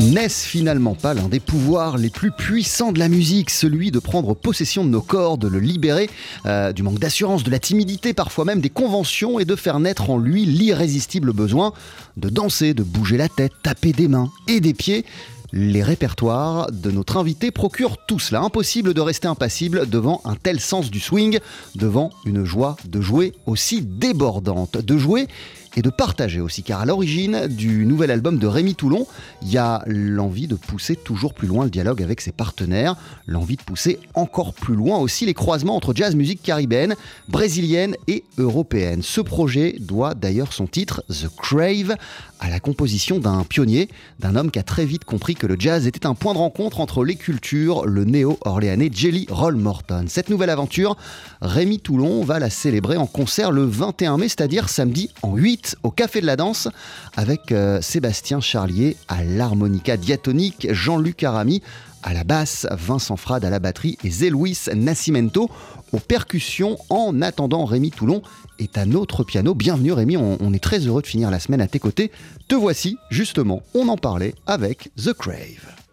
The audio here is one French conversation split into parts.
N'est-ce finalement pas l'un des pouvoirs les plus puissants de la musique, celui de prendre possession de nos corps, de le libérer euh, du manque d'assurance, de la timidité, parfois même des conventions, et de faire naître en lui l'irrésistible besoin de danser, de bouger la tête, taper des mains et des pieds? Les répertoires de notre invité procurent tout cela. Impossible de rester impassible devant un tel sens du swing, devant une joie de jouer aussi débordante. De jouer et de partager aussi, car à l'origine du nouvel album de Rémi Toulon, il y a l'envie de pousser toujours plus loin le dialogue avec ses partenaires, l'envie de pousser encore plus loin aussi les croisements entre jazz musique caribéenne, brésilienne et européenne. Ce projet doit d'ailleurs son titre, The Crave, à la composition d'un pionnier, d'un homme qui a très vite compris que le jazz était un point de rencontre entre les cultures, le néo-orléanais Jelly Roll Morton. Cette nouvelle aventure, Rémi Toulon va la célébrer en concert le 21 mai, c'est-à-dire samedi en 8 au Café de la Danse avec euh, Sébastien Charlier à l'harmonica diatonique, Jean-Luc Arami à la basse, Vincent Frade à la batterie et Zé Luis Nascimento aux percussions. En attendant, Rémi Toulon est à notre piano. Bienvenue Rémi, on est très heureux de finir la semaine à tes côtés. Te voici, justement, on en parlait avec The Crave.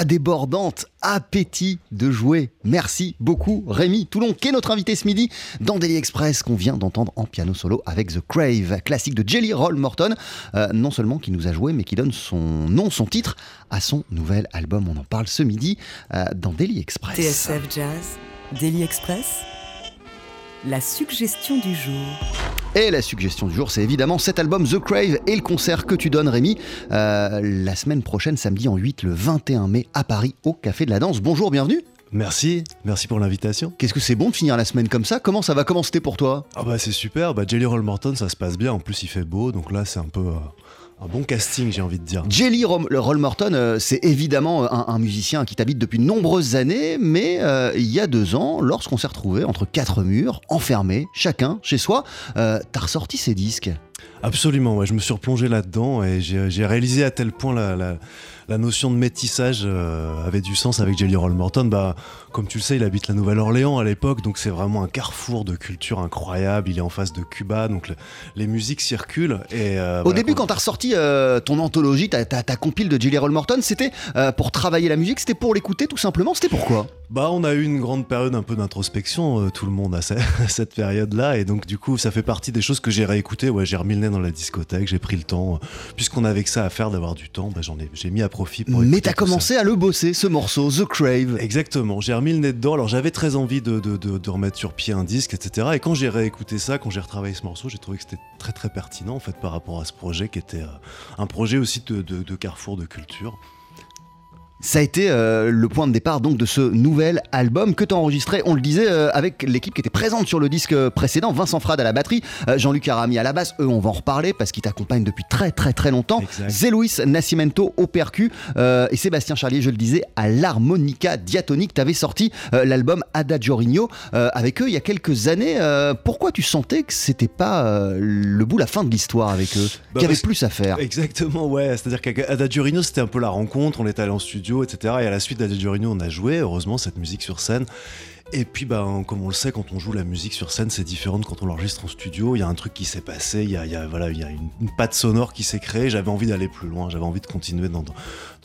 Joie débordante, appétit de jouer. Merci beaucoup Rémi Toulon, qui est notre invité ce midi dans Daily Express, qu'on vient d'entendre en piano solo avec The Crave, classique de Jelly Roll Morton. Euh, non seulement qui nous a joué, mais qui donne son nom, son titre à son nouvel album. On en parle ce midi euh, dans Daily Express. TSF Jazz, Daily Express, la suggestion du jour. Et la suggestion du jour, c'est évidemment cet album The Crave et le concert que tu donnes, Rémi, euh, la semaine prochaine, samedi en 8, le 21 mai, à Paris, au Café de la Danse. Bonjour, bienvenue. Merci, merci pour l'invitation. Qu'est-ce que c'est bon de finir la semaine comme ça? Comment ça va? Comment c'était pour toi? Ah bah c'est super, bah Jelly Roll Morton ça se passe bien, en plus il fait beau, donc là c'est un peu... euh, un bon casting, j'ai envie de dire. Jelly Roll Morton, euh, c'est évidemment un, un musicien qui t'habite depuis de nombreuses années, mais euh, il y a deux ans, lorsqu'on s'est retrouvés entre quatre murs, enfermés, chacun chez soi, euh, t'as ressorti ces disques. Absolument, ouais, je me suis replongé là-dedans et j'ai réalisé à tel point la, la- la notion de métissage euh, avait du sens avec Jelly Roll Morton. Bah, comme tu le sais, il habite la Nouvelle-Orléans à l'époque, donc c'est vraiment un carrefour de culture incroyable. Il est en face de Cuba, donc le- les musiques circulent. Et, euh, Au voilà, début, quand- quand t'as ressorti euh, ton anthologie, ta, ta, ta compile de Jelly Roll Morton, c'était pour travailler la musique, c'était pour l'écouter tout simplement, c'était pourquoi Bah, on a eu une grande période un peu d'introspection, tout le monde a ce- cette période-là, et donc du coup, ça fait partie des choses que j'ai réécoutées. Ouais, j'ai remis le nez dans la discothèque, j'ai pris le temps, euh, puisqu'on avait que ça à faire d'avoir du temps, bah, j'en ai, j'ai mis à profit pour. Mais t'as ça. commencé à le bosser, ce morceau, The Crave. Exactement, j'ai remis le nez dedans. Alors j'avais très envie de, de- de- de remettre sur pied un disque, etc. Et quand j'ai réécouté ça, quand j'ai retravaillé ce morceau, j'ai trouvé que c'était très très pertinent en fait par rapport à ce projet qui était euh, un projet aussi de carrefour de culture. Ça a été euh, le point de départ donc de ce nouvel album que tu as enregistré, on le disait, euh, avec l'équipe qui était présente sur le disque précédent, Vincent Frade à la batterie, euh, Jean-Luc Arami à la basse, eux on va en reparler parce qu'ils t'accompagnent depuis très très très longtemps, Exact. Zé Luis Nascimento au percu euh, et Sébastien Charlier, je le disais, à l'harmonica diatonique. Tu avais sorti euh, l'album Adagio Rigno euh, avec eux il y a quelques années. Euh, pourquoi tu sentais que c'était pas euh, le bout, la fin de l'histoire avec eux? Bah, Qu'il y avait plus à faire Exactement, ouais. C'est-à-dire qu'à Adagio Rino, c'était un peu la rencontre. On est allé en studio, etc. Et à la suite d'Adagio Rino, on a joué, heureusement, cette musique sur scène. Et puis, ben, comme on le sait, quand on joue la musique sur scène, c'est différent quand on l'enregistre en studio. Il y a un truc qui s'est passé, il y a, voilà, il y a une, patte sonore qui s'est créée. J'avais envie d'aller plus loin, j'avais envie de continuer dans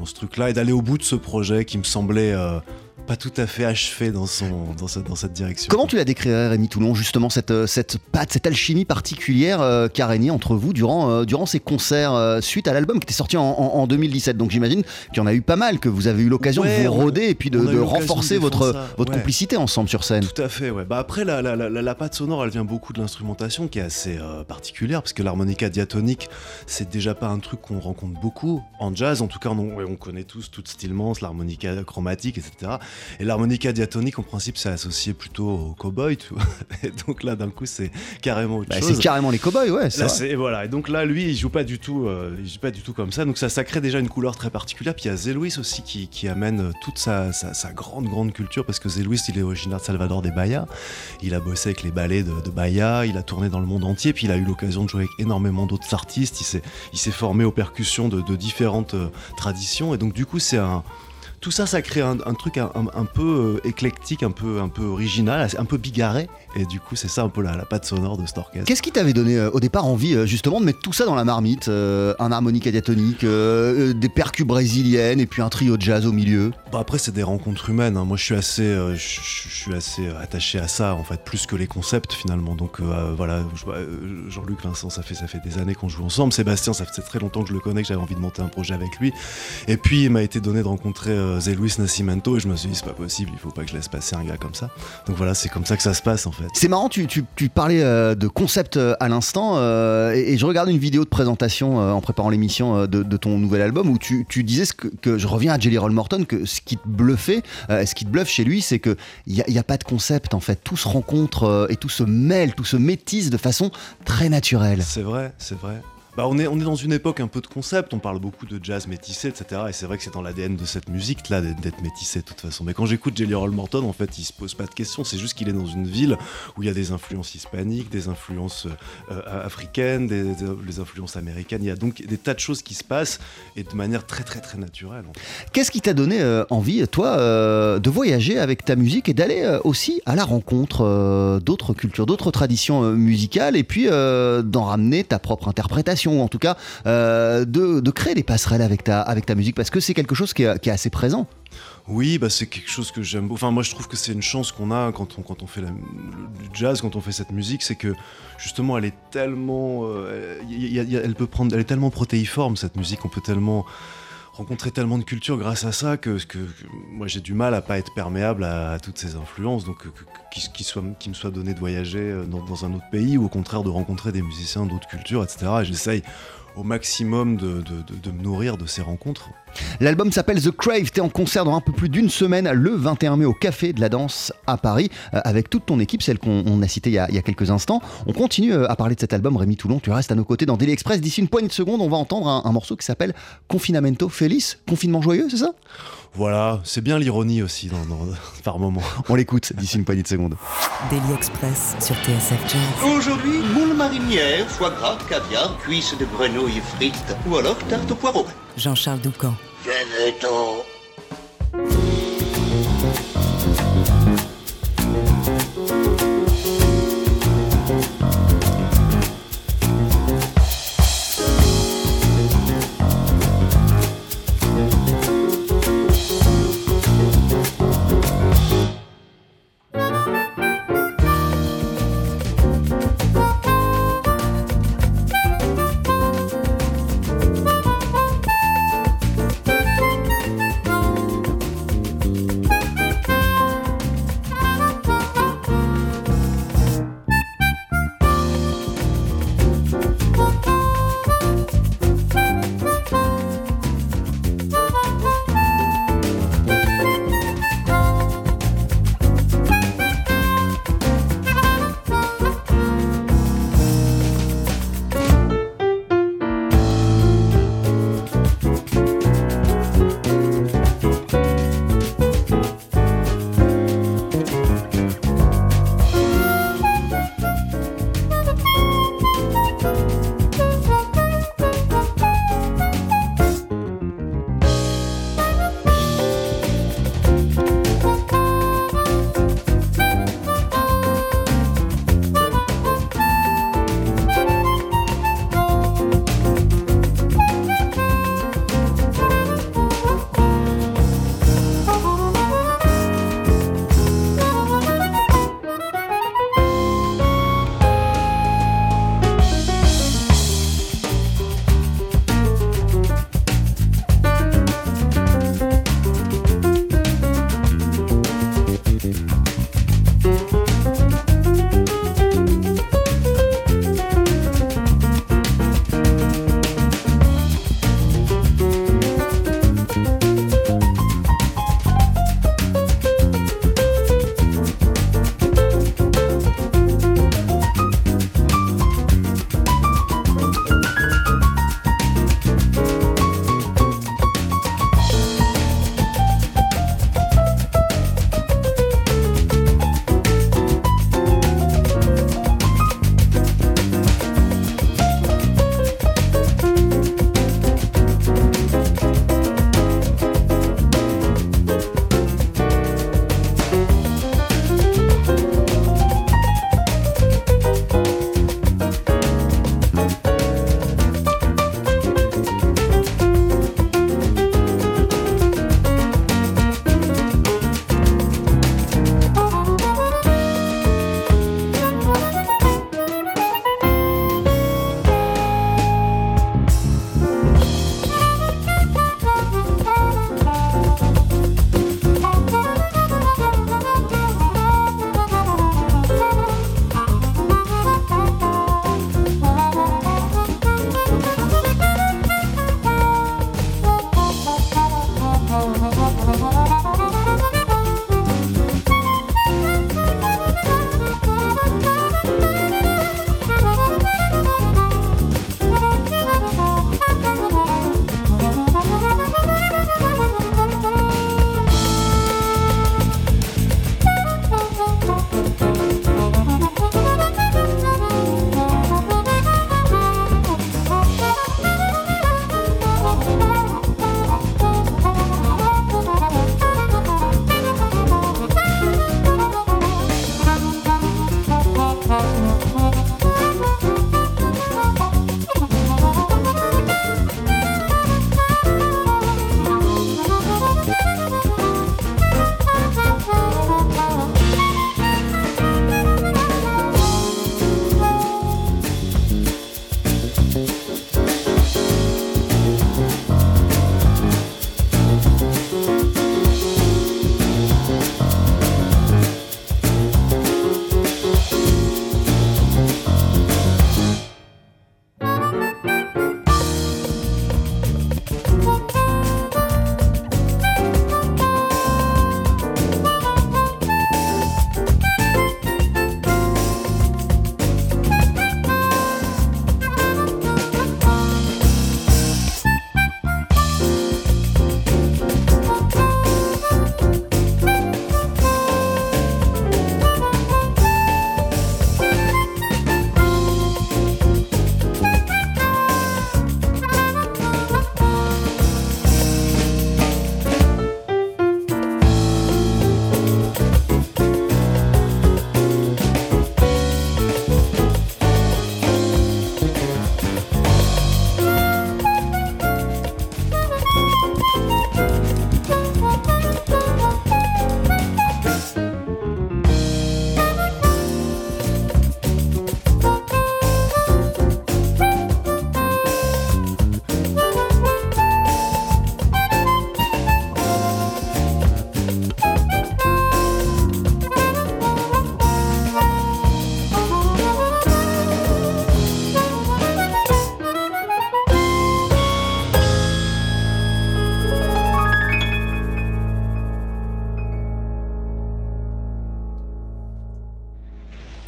ce truc-là et d'aller au bout de ce projet qui me semblait euh, pas tout à fait achevé dans, son, dans, cette, dans cette direction. Comment tu la décrirais, Rémi Toulon, justement, cette, euh, cette patte, cette alchimie particulière euh, qui a régné entre vous durant, euh, durant ces concerts euh, suite à l'album qui était sorti en, en- en 2017 Donc j'imagine qu'il y en a eu pas mal, que vous avez eu l'occasion Ouais, de vous rôder et puis de, renforcer de votre, ça, votre ouais. complicité ensemble sur scène. Tout à fait, ouais. Bah après, la, la, la, la patte sonore, elle vient beaucoup de l'instrumentation qui est assez particulière, parce que l'harmonica diatonique, c'est déjà pas un truc qu'on rencontre beaucoup en jazz. En tout cas, on, on connaît tous toute Stillmans, l'harmonica chromatique, etc. Et l'harmonica diatonique, en principe, c'est associé plutôt au cowboy, tu vois. Et donc là, d'un coup, c'est carrément autre Bah, chose. c'est carrément les cowboys, ouais. Là, vrai. voilà. Et donc là, lui, il joue pas du tout, euh, il joue pas du tout comme ça. Donc ça, ça crée déjà une couleur très particulière. Puis il y a Zé aussi qui, qui amène euh, toute sa, sa- sa grande, grande culture parce que Zé Luis, il est originaire de Salvador des Bahia. Il a bossé avec les ballets de, de Bahia. Il a tourné dans le monde entier. Puis il a eu l'occasion de jouer avec énormément d'autres artistes. Il s'est, il s'est formé aux percussions de, de différentes euh, traditions. Et donc du coup, c'est un tout ça, ça crée un, un truc un, un- un peu euh, éclectique, un peu, un peu original, un peu bigarré. Et du coup, c'est ça un peu la, la patte sonore de cet orchestre. Qu'est-ce qui t'avait donné euh, au départ envie euh, justement de mettre tout ça dans la marmite Un harmonica diatonique, des percus brésiliennes et puis un trio de jazz au milieu? Bon, après, c'est des rencontres humaines. hein. Moi, je suis assez, je, je- je suis assez attaché à ça, en fait, plus que les concepts finalement. Donc voilà, je- Jean-Luc Vincent, ça fait ça fait des années qu'on joue ensemble. Sébastien, ça fait très longtemps que je le connais, que j'avais envie de monter un projet avec lui. Et puis, il m'a été donné de rencontrer Zé Luis Nascimento, et je me suis dit, c'est pas possible, il faut pas que je laisse passer un gars comme ça. Donc voilà, c'est comme ça que ça se passe en fait. C'est marrant, tu, tu- tu parlais euh, de concept euh, à l'instant, euh, et, et je regarde une vidéo de présentation euh, en préparant l'émission de, de ton nouvel album où tu, tu disais ce que, que- je reviens à Jelly Roll Morton, que ce qui te bluffait, ce qui te bluffe chez lui, c'est qu'il n'y a, il y a pas de concept en fait. Tout se rencontre et tout se mêle, tout se métisse de façon très naturelle. C'est vrai, c'est vrai. Bah, on, est, dans une époque un peu de concept, on parle beaucoup de jazz métissé, etc. Et c'est vrai que c'est dans l'ADN de cette musique-là d'être d'être métissé de toute façon. Mais quand j'écoute Jelly Roll Morton, en fait, il se pose pas de questions, c'est juste qu'il est dans une ville où il y a des influences hispaniques, des influences euh, euh, africaines, des, influences américaines. Il y a donc des tas de choses qui se passent et de manière très, très, très naturelle. Qu'est-ce qui t'a donné euh, envie, toi, de voyager avec ta musique et d'aller aussi à la rencontre d'autres cultures, d'autres traditions musicales, et puis d'en ramener ta propre interprétation? L'impression, en tout cas, euh, de, de créer des passerelles avec ta, avec ta musique Parce que c'est quelque chose qui est, assez présent. Oui, bah c'est quelque chose que j'aime. Enfin, moi, je trouve que c'est une chance qu'on a quand on, quand on fait la, le jazz, quand on fait cette musique, c'est que justement, elle est tellement, euh, elle peut prendre, elle est tellement protéiforme cette musique. On peut tellement rencontrer tellement de cultures grâce à ça que, moi j'ai du mal à pas être perméable à, toutes ces influences. Donc, qu'il me soit donné de voyager euh, dans, dans un autre pays ou au contraire de rencontrer des musiciens d'autres cultures, etc. Et j'essaye au maximum de, me nourrir de ces rencontres. L'album s'appelle The Crave. T'es en concert dans un peu plus d'une semaine, le 21 mai, au Café de la Danse à Paris, euh, avec toute ton équipe, celle qu'on on a citée il y a, quelques instants. On continue euh, à parler de cet album, Rémi Toulon. Tu restes à nos côtés dans Daily Express. D'ici une poignée de secondes, on va entendre un, un morceau qui s'appelle Confinamento Feliz. Confinement joyeux, c'est ça? Voilà, c'est bien l'ironie aussi dans, dans- par moment. On l'écoute d'ici une poignée de secondes. Daily Express sur TSF Jazz. Aujourd'hui, moule marinière, foie gras, caviar, cuisses de grenouille frites ou alors tarte au poireau. Jean-Charles Doucan. Venez-t'en.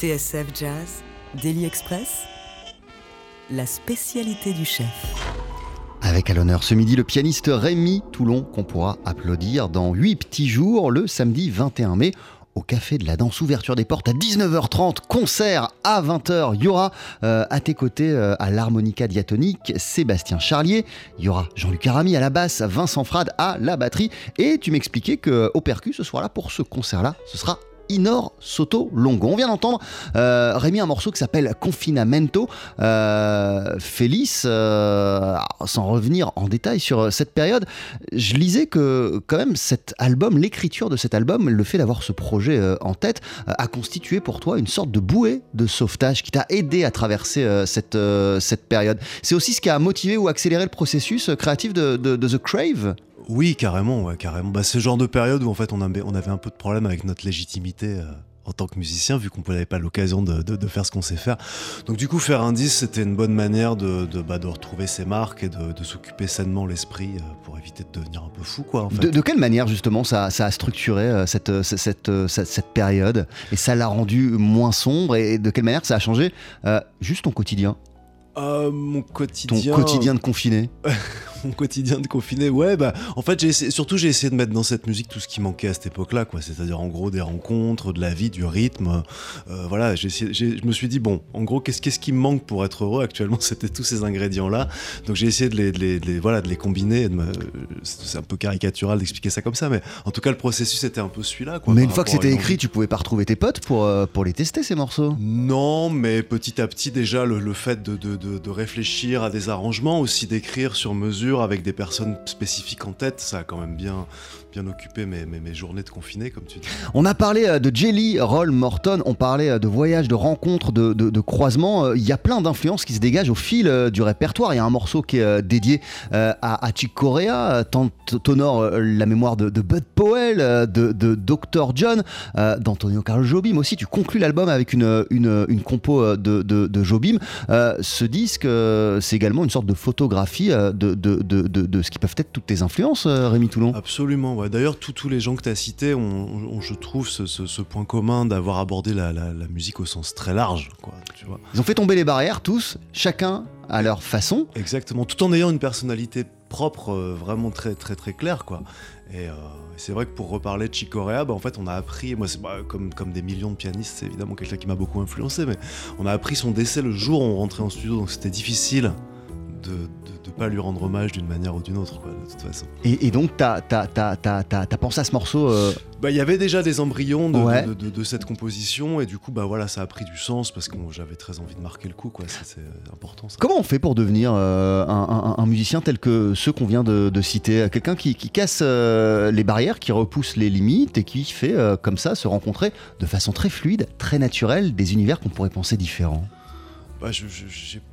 TSF Jazz, Daily Express, la spécialité du chef. Avec à l'honneur ce midi le pianiste Rémi Toulon qu'on pourra applaudir dans 8 petits jours le samedi 21 mai au Café de la Danse, ouverture des portes à 19h30, concert à 20h. Il y aura euh, à tes côtés euh, à l'harmonica diatonique Sébastien Charlier, il y aura Jean-Luc Arami à la basse, Vincent Frade à la batterie. Et tu m'expliquais qu'au percu ce soir-là, pour ce concert-là, ce sera Inor Soto Longo. On vient d'entendre euh, Rémi un morceau qui s'appelle Confinamento. Euh, Félix, euh, sans revenir en détail sur euh, cette période, je lisais que quand même cet album, l'écriture de cet album, le fait d'avoir ce projet euh, en tête, a constitué pour toi une sorte de bouée de sauvetage qui t'a aidé à traverser cette, cette période. C'est aussi ce qui a motivé ou accéléré le processus créatif de The Crave? Oui, carrément, ouais, carrément. Bah, ce genre de période où en fait on avait, on avait un peu de problème avec notre légitimité euh, en tant que musicien, vu qu'on n'avait pas l'occasion de, de- de faire ce qu'on sait faire. Donc du coup, faire un disque, c'était une bonne manière de, de, bah, de retrouver ses marques et de, s'occuper sainement l'esprit euh, pour éviter de devenir un peu fou, quoi. En fait. De, quelle manière justement ça, ça a structuré euh, cette, cette, cette, cette- cette période et ça l'a rendu moins sombre et de quelle manière ça a changé euh, juste ton quotidien, Euh, mon ton quotidien. quotidien de confiné? mon quotidien de confiné, ouais, bah, en fait, j'ai essayé- surtout, j'ai essayé de mettre dans cette musique tout ce qui manquait à cette époque-là, quoi. C'est-à-dire, en gros, des rencontres, de la vie, du rythme. Euh, voilà, j'ai je me suis dit, bon, en gros, qu'est-ce qu'est-ce qui me manque pour être heureux actuellement? C'était tous ces ingrédients-là. Donc, j'ai essayé de les, de les- de les- voilà, de les combiner. me- C'est un peu caricatural d'expliquer ça comme ça, mais en tout cas, le processus était un peu celui-là, quoi. Mais une fois que c'était écrit, tu pouvais pas retrouver tes potes pour, euh, pour les tester ces morceaux? Non, mais petit à petit, déjà, le, le fait de- de- de réfléchir à des arrangements, aussi d'écrire sur mesure avec des personnes spécifiques en tête, ça a quand même bien, bien occupé mes, mes, mes journées de confiné, comme tu dis. On a parlé euh, de Jelly Roll Morton, on parlait euh, de voyages, de rencontres, de, de, de croisements. Euh, Il y a plein d'influences qui se dégagent au fil du répertoire. Il y a un morceau qui est dédié à, à Chick Corea, tant t'honore la mémoire de, de Bud Powell, de, Dr. John, d'Antonio Carlos Jobim aussi. Tu conclus l'album avec une, une, une compo de, Jobim. Ce disque, c'est également une sorte de photographie de, de, de, de, de ce qui peuvent être toutes tes influences, Rémi Toulon? Absolument, ouais. D'ailleurs, tous les gens que tu as cités ont, ont, je trouve, ce, ce- ce point commun d'avoir abordé la, la- la musique au sens très large, quoi, tu vois. Ils ont fait tomber les barrières, tous, chacun à leur façon. Exactement, tout en ayant une personnalité propre, euh, vraiment très très très claire quoi. Et euh, c'est vrai que pour reparler de Chick Corea, bah, en fait on a appris, moi c'est bah, comme, comme des millions de pianistes, c'est évidemment quelqu'un qui m'a beaucoup influencé, mais on a appris son décès le jour où on rentrait en studio, donc c'était difficile de pas lui rendre hommage d'une manière ou d'une autre quoi, de toute façon. Et, et donc, t'as as, pensé à ce morceau. euh, Bah, il y avait déjà des embryons de, Ouais. de, de- de cette composition et du coup bah voilà ça a pris du sens parce que j'avais très envie de marquer le coup quoi, c'est c'est important ça. Comment on fait pour devenir euh, un, un- un musicien tel que ceux qu'on vient de, citer? Quelqu'un qui, qui casse euh, les barrières, qui repousse les limites et qui fait euh, comme ça se rencontrer de façon très fluide, très naturelle, des univers qu'on pourrait penser différents? Bah, je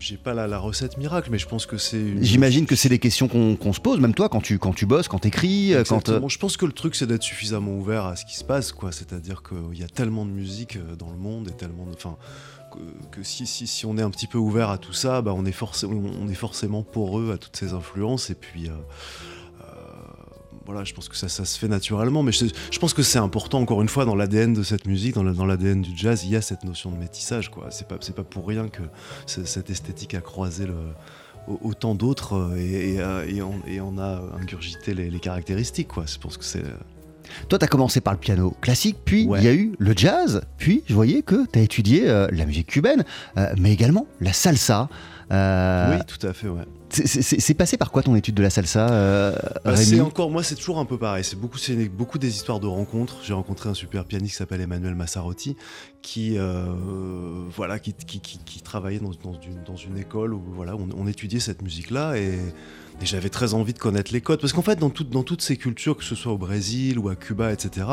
j'ai pas la, la recette miracle mais je pense que c'est une- J'imagine que c'est des questions qu'on se pose, même toi, quand tu, quand tu bosses, quand t'écris, euh, quand... euh. Je pense que le truc, c'est d'être suffisamment ouvert à ce qui se passe, quoi. C'est-à-dire qu'il y a tellement de musique euh, dans le monde et tellement de. Enfin, que, que si, si, si on est un petit peu ouvert à tout ça, bah, on, est forcément, on est forcément poreux à toutes ces influences. Et puis. euh, voilà, je pense que ça, ça se fait naturellement, mais je, je pense que c'est important, encore une fois, dans l'ADN de cette musique, dans la- dans l'ADN du jazz, il y a cette notion de métissage, quoi. C'est pas, pour rien que cette esthétique a croisé le, autant d'autres euh, et, et, euh, et on, et on a ingurgité les, les caractéristiques, quoi. Je pense que c'est. Toi, t'as commencé par le piano classique, puis il Ouais. y a eu le jazz, puis je voyais que t'as étudié euh, la musique cubaine, euh, mais également la salsa. Euh, oui, tout à fait, ouais. c'est- passé par quoi ton étude de la salsa, euh, Bah, c'est encore, moi, c'est toujours un peu pareil. C'est beaucoup, c'est beaucoup des histoires de rencontres. J'ai rencontré un super pianiste qui s'appelle Emmanuel Massarotti, qui, euh, voilà, qui, qui, qui- qui travaillait dans, dans une, dans une école où voilà, on, on étudiait cette musique-là et, et j'avais très envie de connaître les codes. Parce qu'en fait, dans, toutes- ces cultures, que ce soit au Brésil ou à Cuba, etc.,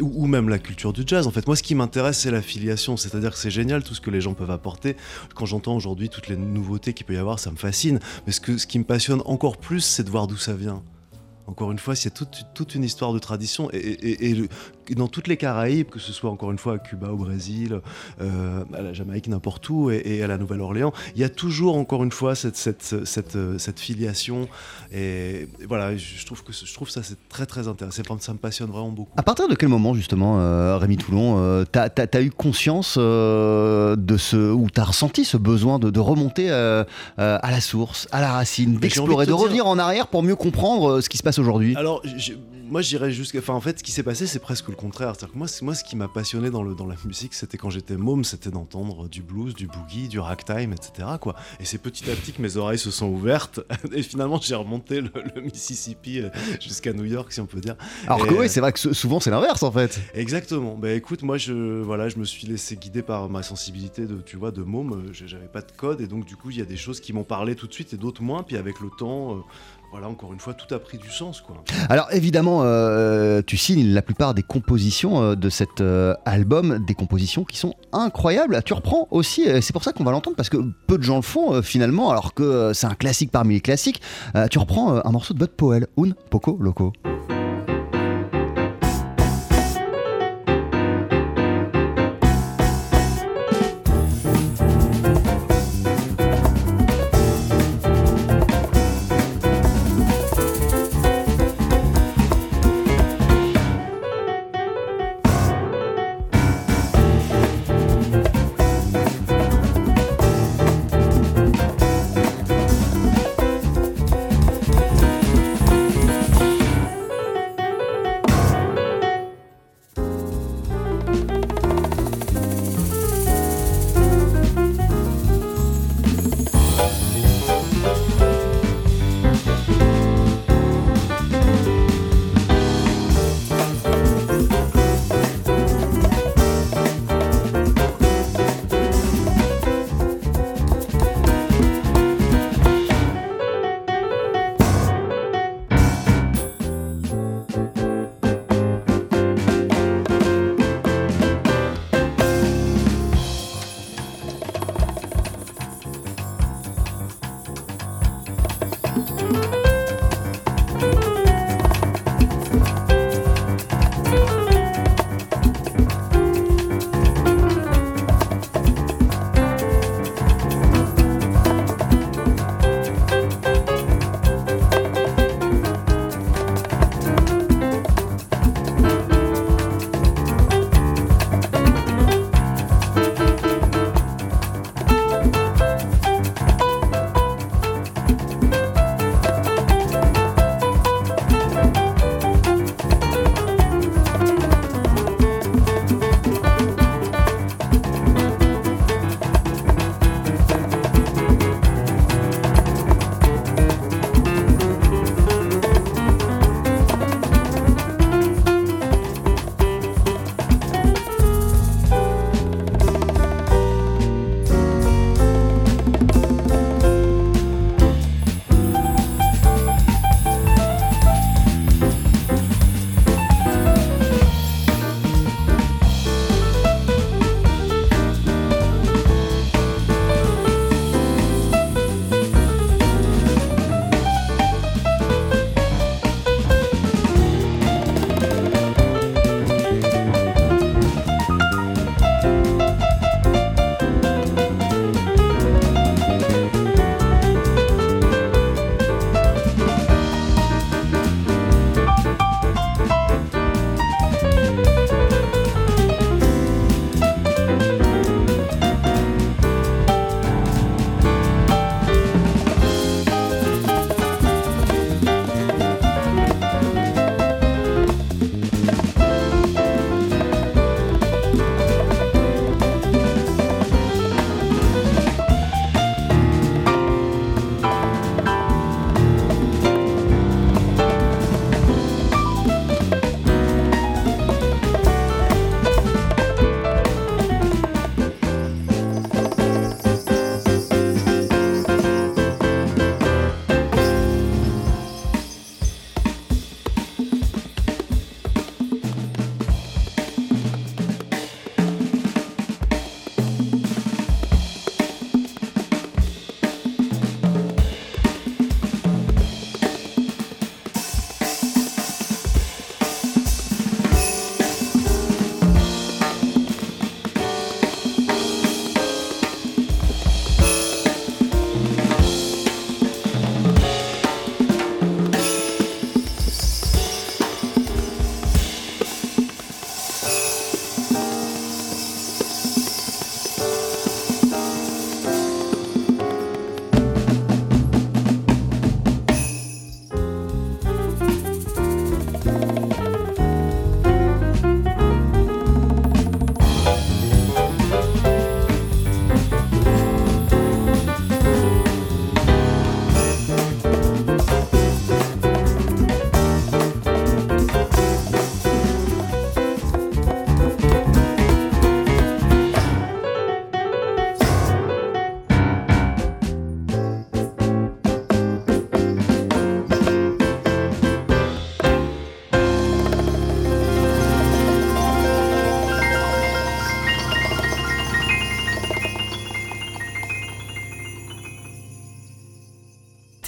ou, même la culture du jazz, en fait, moi, ce qui m'intéresse, c'est l'affiliation. C'est-à-dire que c'est génial tout ce que les gens peuvent apporter. Quand j'entends aujourd'hui toutes les nouveautés qu'il peut y avoir, ça me fascine. Mais ce, qui me passionne encore plus, c'est de voir d'où ça vient. Encore une fois, c'est toute, toute une histoire de tradition et le- dans toutes les Caraïbes, que ce soit encore une fois à Cuba, au Brésil, euh, à la Jamaïque, n'importe où, et, et à la Nouvelle-Orléans, il y a toujours encore une fois cette, cette, cette, cette filiation. Et, et voilà, je, trouve que je trouve ça c'est très très intéressant. Ça me passionne vraiment beaucoup. À partir de quel moment justement, euh, Rémi Toulon, euh, t'as as, eu conscience euh, de ce, ou t'as ressenti ce besoin de, de remonter à la source, à la racine, d'explorer, de de, te dire- revenir en arrière pour mieux comprendre ce qui se passe aujourd'hui? Alors, moi, je dirais jusqu'à. Enfin, en fait, ce qui s'est passé, c'est presque le contraire. C'est-à-dire que moi, moi, ce qui m'a passionné dans, le, dans la musique, c'était quand j'étais môme, c'était d'entendre du blues, du boogie, du ragtime, etc. Quoi. Et c'est petit à petit que mes oreilles se sont ouvertes. Et finalement, j'ai remonté le, le Mississippi euh, jusqu'à New York, si on peut dire. Alors que euh, oui, c'est vrai que sou- souvent c'est l'inverse en fait. Exactement. Bah écoute, moi je voilà, je me suis laissé guider par ma sensibilité de tu vois de môme. Euh, J'avais pas de code et donc du coup il y a des choses qui m'ont parlé tout de suite et d'autres moins. Puis avec le temps, euh, voilà encore une fois tout a pris du sens. Alors évidemment, euh, tu signes la plupart des compositions euh, de cet euh, album, des compositions qui sont incroyables. Tu reprends aussi, c'est pour ça qu'on va l'entendre parce que peu de gens le font finalement, alors que c'est un classique parmi les classiques. Tu reprends un morceau de Bud Powell, Un Poco Loco.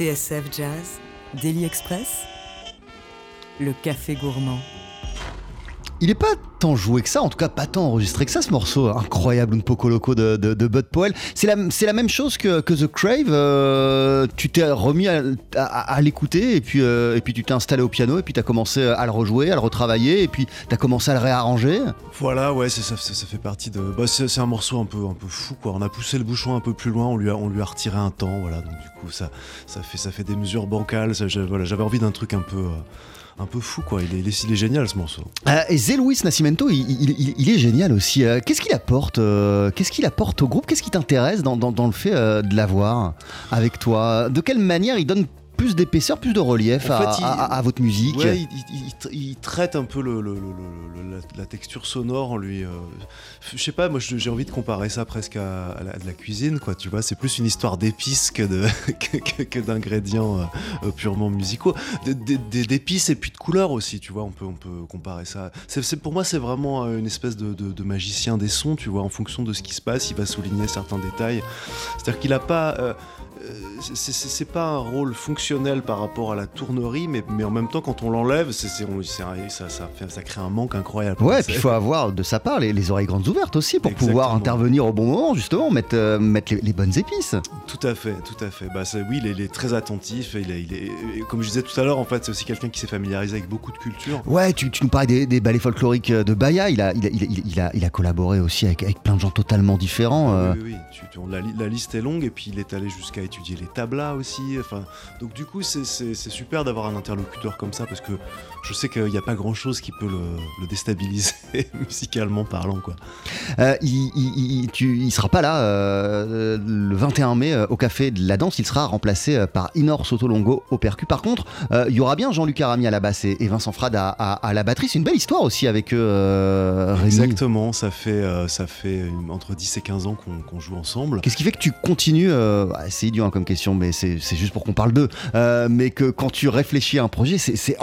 TSF Jazz, Daily Express, le café gourmand. Il est pas tant joué que ça, en tout cas pas tant enregistré que ça ce morceau incroyable, un Poco Loco de, Bud Powell. C'est la, même chose que, The Crave. euh, tu t'es remis à, l'écouter et puis, euh, et puis tu t'es installé au piano et puis tu as commencé à le rejouer, à le retravailler et puis tu as commencé à le réarranger. Voilà, ouais, ça, fait partie de. Bah, c'est un morceau un peu, fou, quoi. On a poussé le bouchon un peu plus loin, on lui a, retiré un temps, voilà. Donc du coup, ça, fait, ça fait des mesures bancales. j'avais envie d'un truc un peu, euh, un peu fou, quoi. Il est, génial ce morceau. Euh, et Zé Luis Nascimento, il, est génial aussi. Euh, Qu'est-ce qu'il apporte euh, Qu'est-ce qu'il apporte au groupe? Qu'est-ce qui t'intéresse dans, le fait de l'avoir avec toi? De quelle manière il donne plus d'épaisseur, plus de relief à, fait, il- à- à- à votre musique Ouais, il, il- il tra- il traite un peu le, le- le- le- le- la, la texture sonore en lui. euh, je sais pas, moi j'ai envie de comparer ça presque à, à la, de la cuisine, quoi. Tu vois, c'est plus une histoire d'épices que de que, que- que d'ingrédients euh, euh, purement musicaux, d'épices et puis de couleurs aussi. Tu vois, on peut on peut comparer ça. C'est c'est- pour moi c'est vraiment une espèce de, de- de magicien des sons. Tu vois, en fonction de ce qui se passe, il va souligner certains détails. C'est-à-dire qu'il a pas euh, c'est pas un rôle fonctionnel par rapport à la tournerie, mais, mais en même temps, quand on l'enlève, c'est c'est- ça, ça, fait- ça crée un manque incroyable. Ouais, puis il faut avoir de sa part les, les oreilles grandes ouvertes aussi pour Exactement. pouvoir intervenir au bon moment, justement, mettre, euh, mettre les, les bonnes épices. Tout à fait, tout à fait. Bah, oui, il est, il est très attentif. et Il est, il est- et comme je disais tout à l'heure, en fait, c'est aussi quelqu'un qui s'est familiarisé avec beaucoup de cultures. Ouais, tu, tu nous parlais des, des ballets folkloriques de Baya. Il a, il a, il a, il a, il a collaboré aussi avec, avec plein de gens totalement différents. euh. Oui, oui, oui. Tu- tu- on- la, li- la liste est longue et puis il est allé jusqu'à étudier les tablas aussi. Enfin, donc du coup, c'est- super d'avoir un interlocuteur comme ça parce que je sais qu'il n'y a pas grand chose qui peut le, le déstabiliser musicalement parlant, quoi. Euh, il, il, il- tu- il sera pas là euh, le 21 mai euh, au Café de la Danse. Il sera remplacé par Inor Sotolongo au percu. Par contre, il y aura bien Jean-Luc Arami à la basse et, et Vincent Frade à, à- à la batterie. C'est une belle histoire aussi avec eux. Exactement, ça fait, ça fait une- entre 10 et 15 ans qu'on joue ensemble. Qu'est-ce qui fait que tu continues C'est idiot hein, comme question, mais c'est juste pour qu'on parle d'eux. Euh, mais que quand tu réfléchis à un projet, c'est-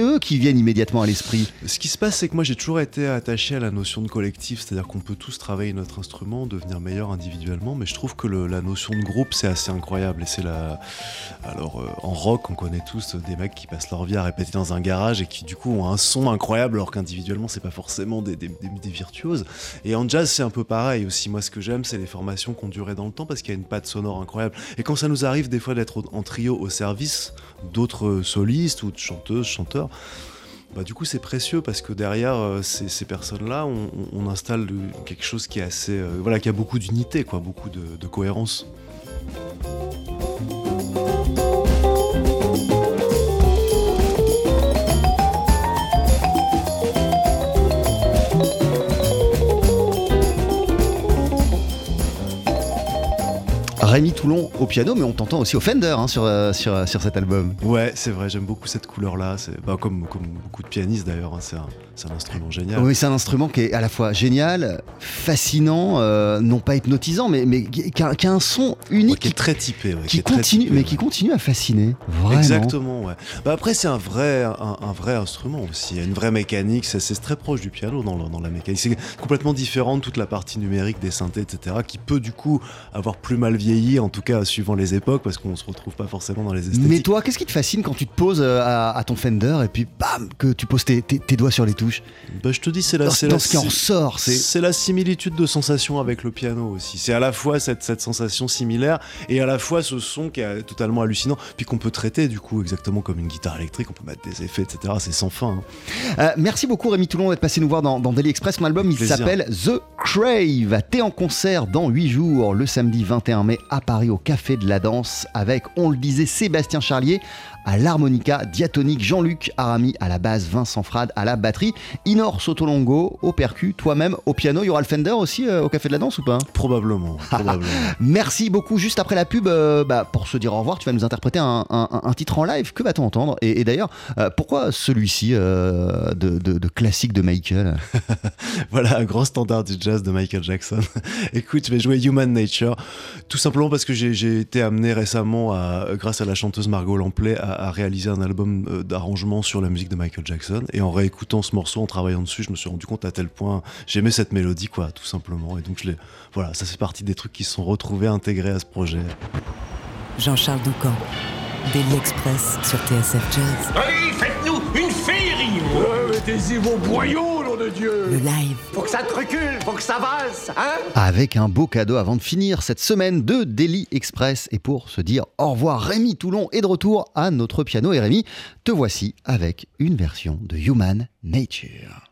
eux qui viennent immédiatement à l'esprit. Ce qui se passe, c'est que moi j'ai toujours été attaché à la notion de collectif, c'est-à-dire qu'on peut tous travailler notre instrument, devenir meilleur individuellement, mais je trouve que la notion de groupe c'est assez incroyable. Et c'est. Alors euh, en rock, on connaît tous des mecs qui passent leur vie à répéter dans un garage et qui du coup ont un son incroyable, alors qu'individuellement c'est pas forcément des, virtuoses. Et en jazz, c'est un peu pareil aussi. Moi, ce que j'aime, c'est les formations qui ont duré dans le temps parce qu'il y a une patte sonore incroyable. Et quand ça nous arrive des fois d'être en trio au service d'autres solistes ou de chanteuses, chanteurs, bah, du coup, c'est précieux parce que derrière euh, ces, personnes-là, on, installe quelque chose qui est assez. euh, voilà, qui a beaucoup d'unité, quoi, beaucoup de cohérence. Rémi Toulon au piano, mais on t'entend aussi au Fender hein, sur, euh, sur, cet album. Ouais, c'est vrai, j'aime beaucoup cette couleur-là. C'est bah, comme, comme beaucoup de pianistes d'ailleurs, hein, c'est un, c'est un instrument génial. Oui, c'est un instrument qui est à la fois génial, fascinant, euh, non pas hypnotisant, mais, mais qui, a, qui a un son Ouais, unique qui est très typé. ouais, qui continue, typé, mais ouais. qui continue à fasciner. Vraiment. Exactement, ouais. Bah après, c'est un vrai, un, un vrai instrument aussi. Il y a une vraie mécanique. C'est, très proche du piano dans, le- dans la mécanique. C'est complètement différent de toute la partie numérique des synthés, etc., qui peut du coup avoir plus mal vieilli, en tout cas suivant les époques, parce qu'on se retrouve pas forcément dans les esthétiques. Mais toi, qu'est-ce qui te fascine quand tu te poses euh, à, à ton Fender et puis bam, que tu poses tes, tes- tes doigts sur les touches? Bah, je te dis, c'est la, c'est la- ce qui en ressort, c'est. C'est la similitude de sensation avec le piano aussi. C'est à la fois cette, cette sensation similaire et à la fois ce son qui est totalement hallucinant, puis qu'on peut traiter du coup exactement comme une guitare électrique, on peut mettre des effets, etc. C'est sans fin. hein. Euh, merci beaucoup Rémi Toulon d'être passé nous voir dans, dans Daily Express. Son album, il s'appelle The Crave. T'es en concert dans 8 jours, le samedi 21 mai à Paris au Café de la Danse avec, on le disait, Sébastien Charlier à l'harmonica diatonique, Jean-Luc Arami à la basse, Vincent Frade à la batterie, Inor Sotolongo au percu, toi-même au piano. Il y aura le Fender aussi euh, au Café de la Danse ou pas? Probablement. probablement. Merci beaucoup. Juste après la pub, euh, bah, pour se dire au revoir, tu vas nous interpréter un, un- un titre en live. Que va-t-on entendre? Et, et d'ailleurs, euh, pourquoi celui-ci de, de- de classique de Michael? Voilà, un grand standard du jazz de Michael Jackson. Écoute, je vais jouer Human Nature, tout simplement parce que j'ai j'ai été amené récemment, à, grâce à la chanteuse Margot Lamplay, à, à réaliser un album euh, d'arrangement sur la musique de Michael Jackson. Et en réécoutant ce morceau, en travaillant dessus, je me suis rendu compte à tel point j'aimais cette mélodie, quoi, tout simplement. Et donc, je l'ai. Voilà, ça fait partie des trucs qui se sont retrouvés intégrés à ce projet. Jean-Charles Doucan. Daily Express sur TSF Jazz. Allez, faites-nous une féerie Mettez-y vos boyaux, de Dieu Le live. Faut que ça te recule, faut que ça valse, hein? Avec un beau cadeau avant de finir cette semaine de Daily Express. Et pour se dire au revoir, Rémi Toulon est de retour à notre piano. Et Rémi, te voici avec une version de Human Nature.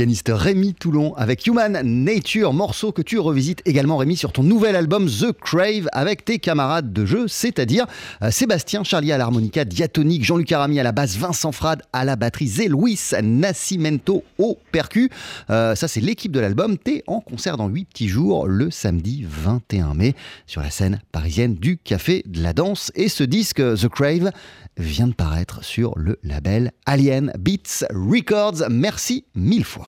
Pianiste Rémi Toulon avec Human Nature, morceau que tu revisites également Rémi sur ton nouvel album The Crave avec tes camarades de jeu, c'est-à-dire euh, Sébastien Charlier à l'harmonica diatonique, Jean-Luc Arami à la basse, Vincent Frade à la batterie, Zé Luis Nascimento au percu. Euh, ça c'est l'équipe de l'album. T'es en concert dans 8 petits jours le samedi 21 mai sur la scène parisienne du Café de la Danse. Et ce disque The Crave vient de paraître sur le label Alien Beats Records. Merci mille fois.